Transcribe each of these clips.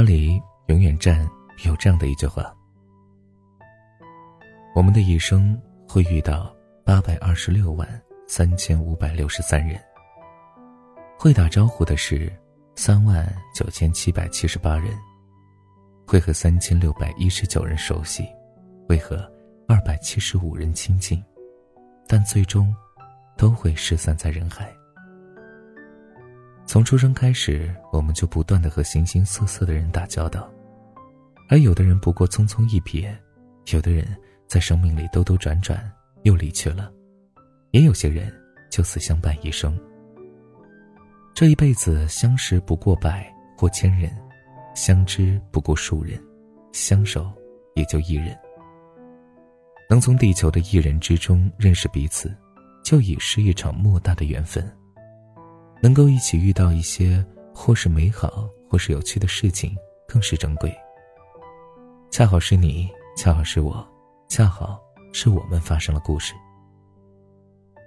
巴黎永远站有这样的一句话：我们的一生会遇到八百二十六万三千五百六十三人，会打招呼的是三万九千七百七十八人，会和三千六百一十九人熟悉，会和二百七十五人亲近，但最终都会失散在人海。从出生开始，我们就不断的和形形色色的人打交道，而有的人不过匆匆一瞥，有的人在生命里兜兜转转又离去了，也有些人就此相伴一生。这一辈子相识不过百或千人，相知不过数人，相守也就一人。能从地球的一人之中认识彼此，就已是一场莫大的缘分。能够一起遇到一些或是美好或是有趣的事情，更是珍贵。恰好是你，恰好是我，恰好是我们发生了故事。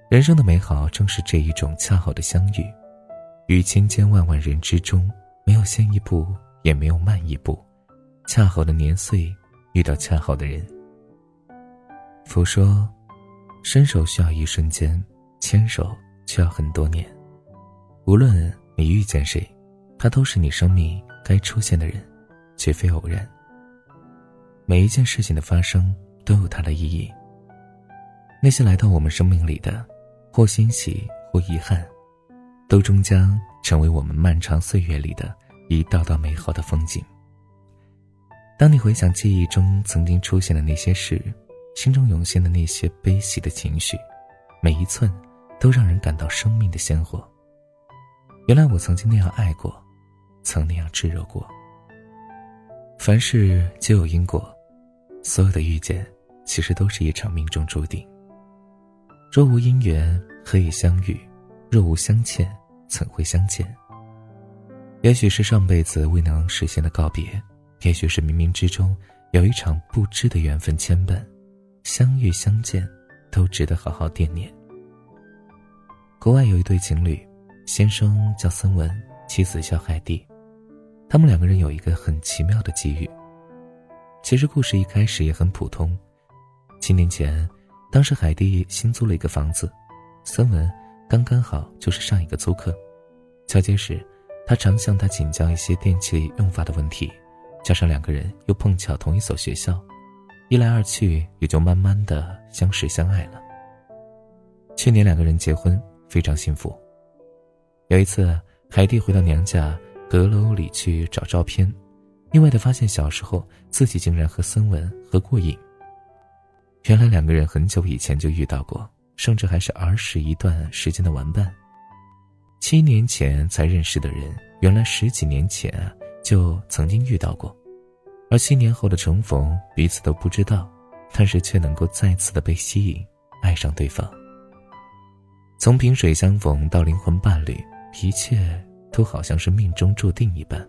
人生的美好正是这一种恰好的相遇，于千千万万人之中，没有先一步，也没有慢一步，恰好的年岁遇到恰好的人。佛说，伸手需要一瞬间，牵手却要很多年。无论你遇见谁，他都是你生命该出现的人，绝非偶然。每一件事情的发生都有它的意义。那些来到我们生命里的，或欣喜或遗憾，都终将成为我们漫长岁月里的一道道美好的风景。当你回想记忆中曾经出现的那些事，心中涌现的那些悲喜的情绪，每一寸都让人感到生命的鲜活。原来我曾经那样爱过，曾那样炙热过。凡事皆有因果，所有的遇见，其实都是一场命中注定。若无因缘，何以相遇？若无相欠，怎会相见？也许是上辈子未能实现的告别，也许是冥冥之中有一场不知的缘分牵绊，相遇相见，都值得好好惦念。国外有一对情侣。先生叫森文，妻子叫海蒂，他们两个人有一个很奇妙的机遇。其实故事一开始也很普通。七年前，当时海蒂新租了一个房子，森文刚刚好就是上一个租客。交接时，他常向他请教一些电器用法的问题，加上两个人又碰巧同一所学校，一来二去也就慢慢的相识相爱了。去年两个人结婚，非常幸福。有一次，海蒂回到娘家阁楼里去找照片，意外的发现小时候自己竟然和森文合过影。原来两个人很久以前就遇到过，甚至还是儿时一段时间的玩伴。七年前才认识的人，原来十几年前就曾经遇到过，而七年后的重逢，彼此都不知道，但是却能够再次的被吸引，爱上对方。从萍水相逢到灵魂伴侣。一切都好像是命中注定一般，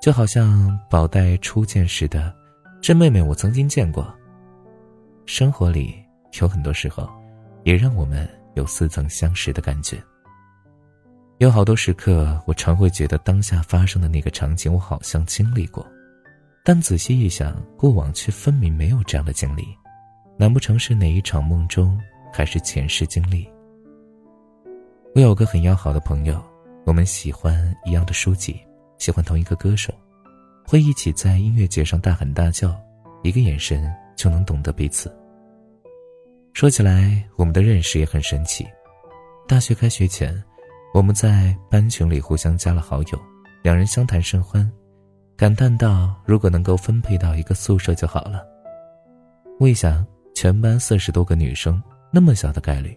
就好像宝黛初见时的这妹妹，我曾经见过。生活里有很多时候，也让我们有似曾相识的感觉。有好多时刻，我常会觉得当下发生的那个场景，我好像经历过，但仔细一想，过往却分明没有这样的经历，难不成是哪一场梦中，还是前世经历？我有个很要好的朋友，我们喜欢一样的书籍，喜欢同一个歌手，会一起在音乐节上大喊大叫，一个眼神就能懂得彼此。说起来，我们的认识也很神奇。大学开学前，我们在班群里互相加了好友，两人相谈甚欢，感叹道：“如果能够分配到一个宿舍就好了。”未想，全班四十多个女生，那么小的概率。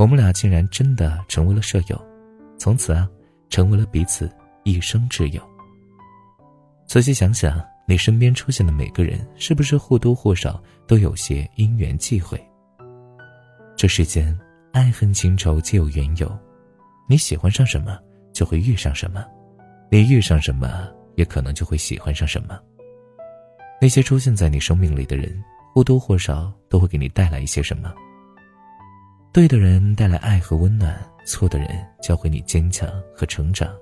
我们俩竟然真的成为了舍友，从此啊，成为了彼此一生挚友。仔细想想，你身边出现的每个人，是不是或多或少都有些因缘际会？这世间，爱恨情仇皆有缘由，你喜欢上什么，就会遇上什么；你遇上什么，也可能就会喜欢上什么。那些出现在你生命里的人，或多或少都会给你带来一些什么。对的人带来爱和温暖，错的人教会你坚强和成长。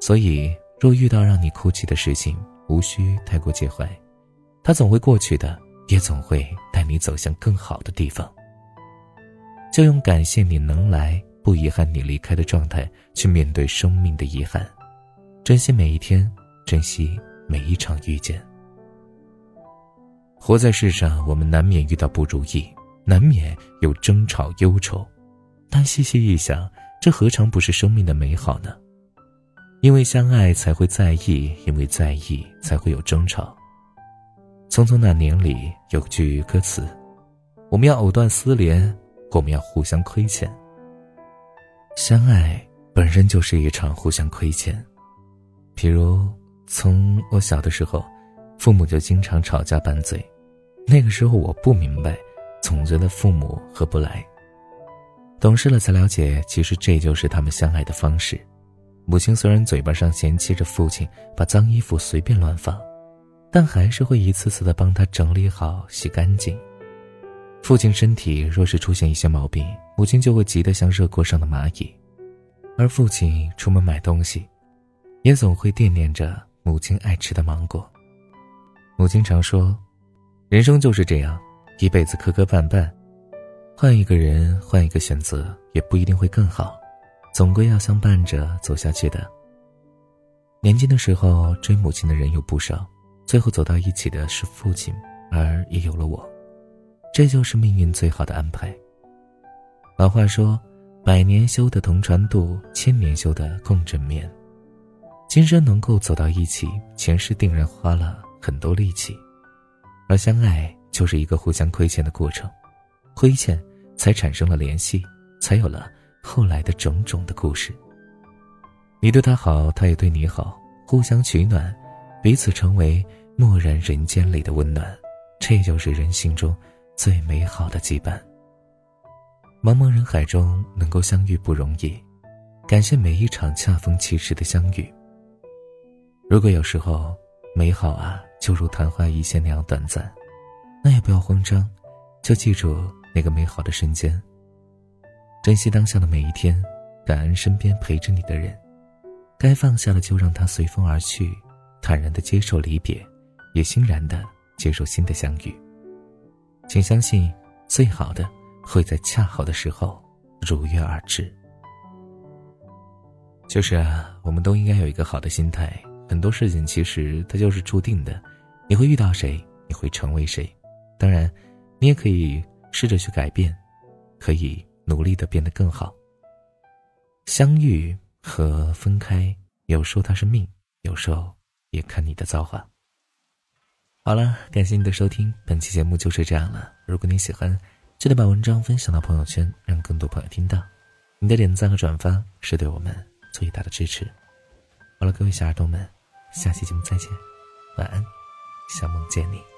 所以，若遇到让你哭泣的事情，无需太过介怀，它总会过去的，也总会带你走向更好的地方。就用感谢你能来，不遗憾你离开的状态去面对生命的遗憾，珍惜每一天，珍惜每一场遇见。活在世上，我们难免遇到不如意，难免有争吵忧愁，但细细一想，这何尝不是生命的美好呢？因为相爱才会在意，因为在意才会有争吵。匆匆那年里有句歌词：“我们要藕断丝连，我们要互相亏欠。”相爱本身就是一场互相亏欠。比如，从我小的时候，父母就经常吵架拌嘴，那个时候我不明白，总觉得父母合不来。懂事了才了解，其实这就是他们相爱的方式。母亲虽然嘴巴上嫌弃着父亲把脏衣服随便乱放，但还是会一次次的帮他整理好、洗干净。父亲身体若是出现一些毛病，母亲就会急得像热锅上的蚂蚁；而父亲出门买东西，也总会惦念着母亲爱吃的芒果。母亲常说：“人生就是这样，一辈子磕磕绊绊，换一个人，换一个选择，也不一定会更好。”总归要相伴着走下去的。年轻的时候追母亲的人有不少，最后走到一起的是父亲，而也有了我，这就是命运最好的安排。老话说：“百年修得同船渡，千年修得共枕眠。”今生能够走到一起，前世定然花了很多力气，而相爱就是一个互相亏欠的过程，亏欠才产生了联系，才有了。后来的种种的故事，你对他好，他也对你好，互相取暖，彼此成为漠然人间里的温暖，这就是人心中最美好的羁绊。茫茫人海中能够相遇不容易，感谢每一场恰逢其时的相遇。如果有时候美好啊，就如昙花一现那样短暂，那也不要慌张，就记住那个美好的瞬间。珍惜当下的每一天，感恩身边陪着你的人，该放下的就让它随风而去，坦然的接受离别，也欣然的接受新的相遇。请相信，最好的会在恰好的时候如约而至。就是啊，我们都应该有一个好的心态。很多事情其实它就是注定的，你会遇到谁，你会成为谁。当然，你也可以试着去改变，可以。努力的变得更好。相遇和分开，有时候它是命，有时候也看你的造化。好了，感谢你的收听，本期节目就是这样了。如果你喜欢，记得把文章分享到朋友圈，让更多朋友听到。你的点赞和转发是对我们最大的支持。好了，各位小耳朵们，下期节目再见，晚安，想梦见你。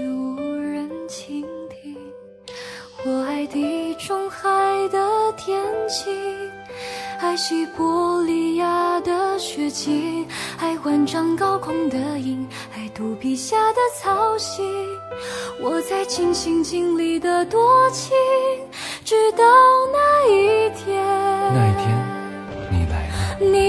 天气，爱西伯利亚的雪景，爱万丈高空的鹰，爱肚皮下的草席。我在尽心尽力的多情，直到那一天。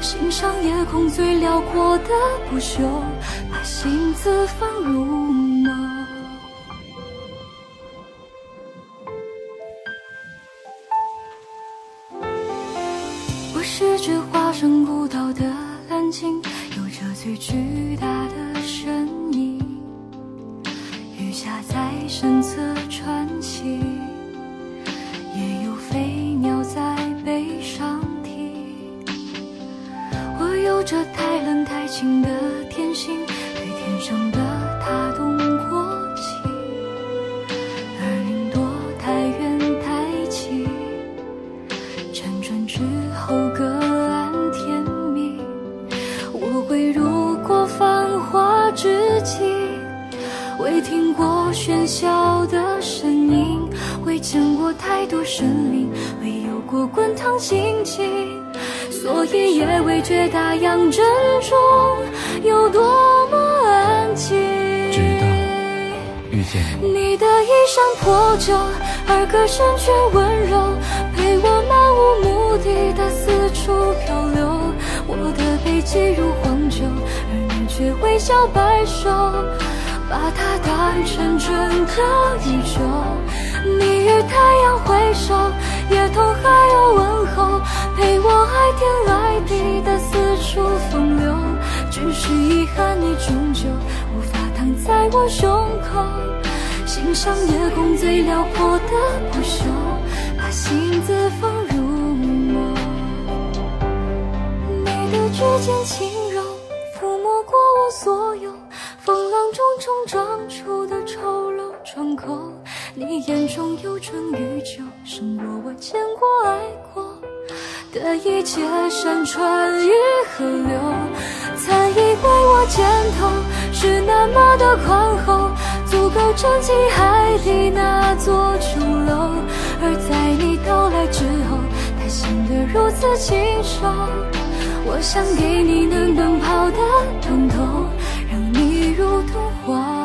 欣赏夜空最辽阔的不朽。心自放入梦。我是只化身孤岛的蓝鲸，有着最巨大的身影。鱼虾在身侧穿行，情的。也未觉大洋正中有多么安静。直到遇见你，你的衣衫破旧，而歌声却温柔，陪我漫无目的的四处漂流。我的背脊如荒丘，而你却微笑摆手，把它当成春的依旧。你与太阳挥手，夜空还有问候，陪我爱天爱地的四处风流。只是遗憾，你终究无法躺在我胸口，欣赏夜空最辽阔的不朽，把心字放入眸。你的指尖轻柔，抚摸过我所有风浪中冲撞出的丑陋疮口。你眼中有春与秋，胜过我见过爱过的一切山川与河流。曾以为我肩头是那么的宽厚，足够撑起海底那座琼楼。而在你到来之后，它显得如此清瘦。我想给你能奔跑的通透，让你如同花。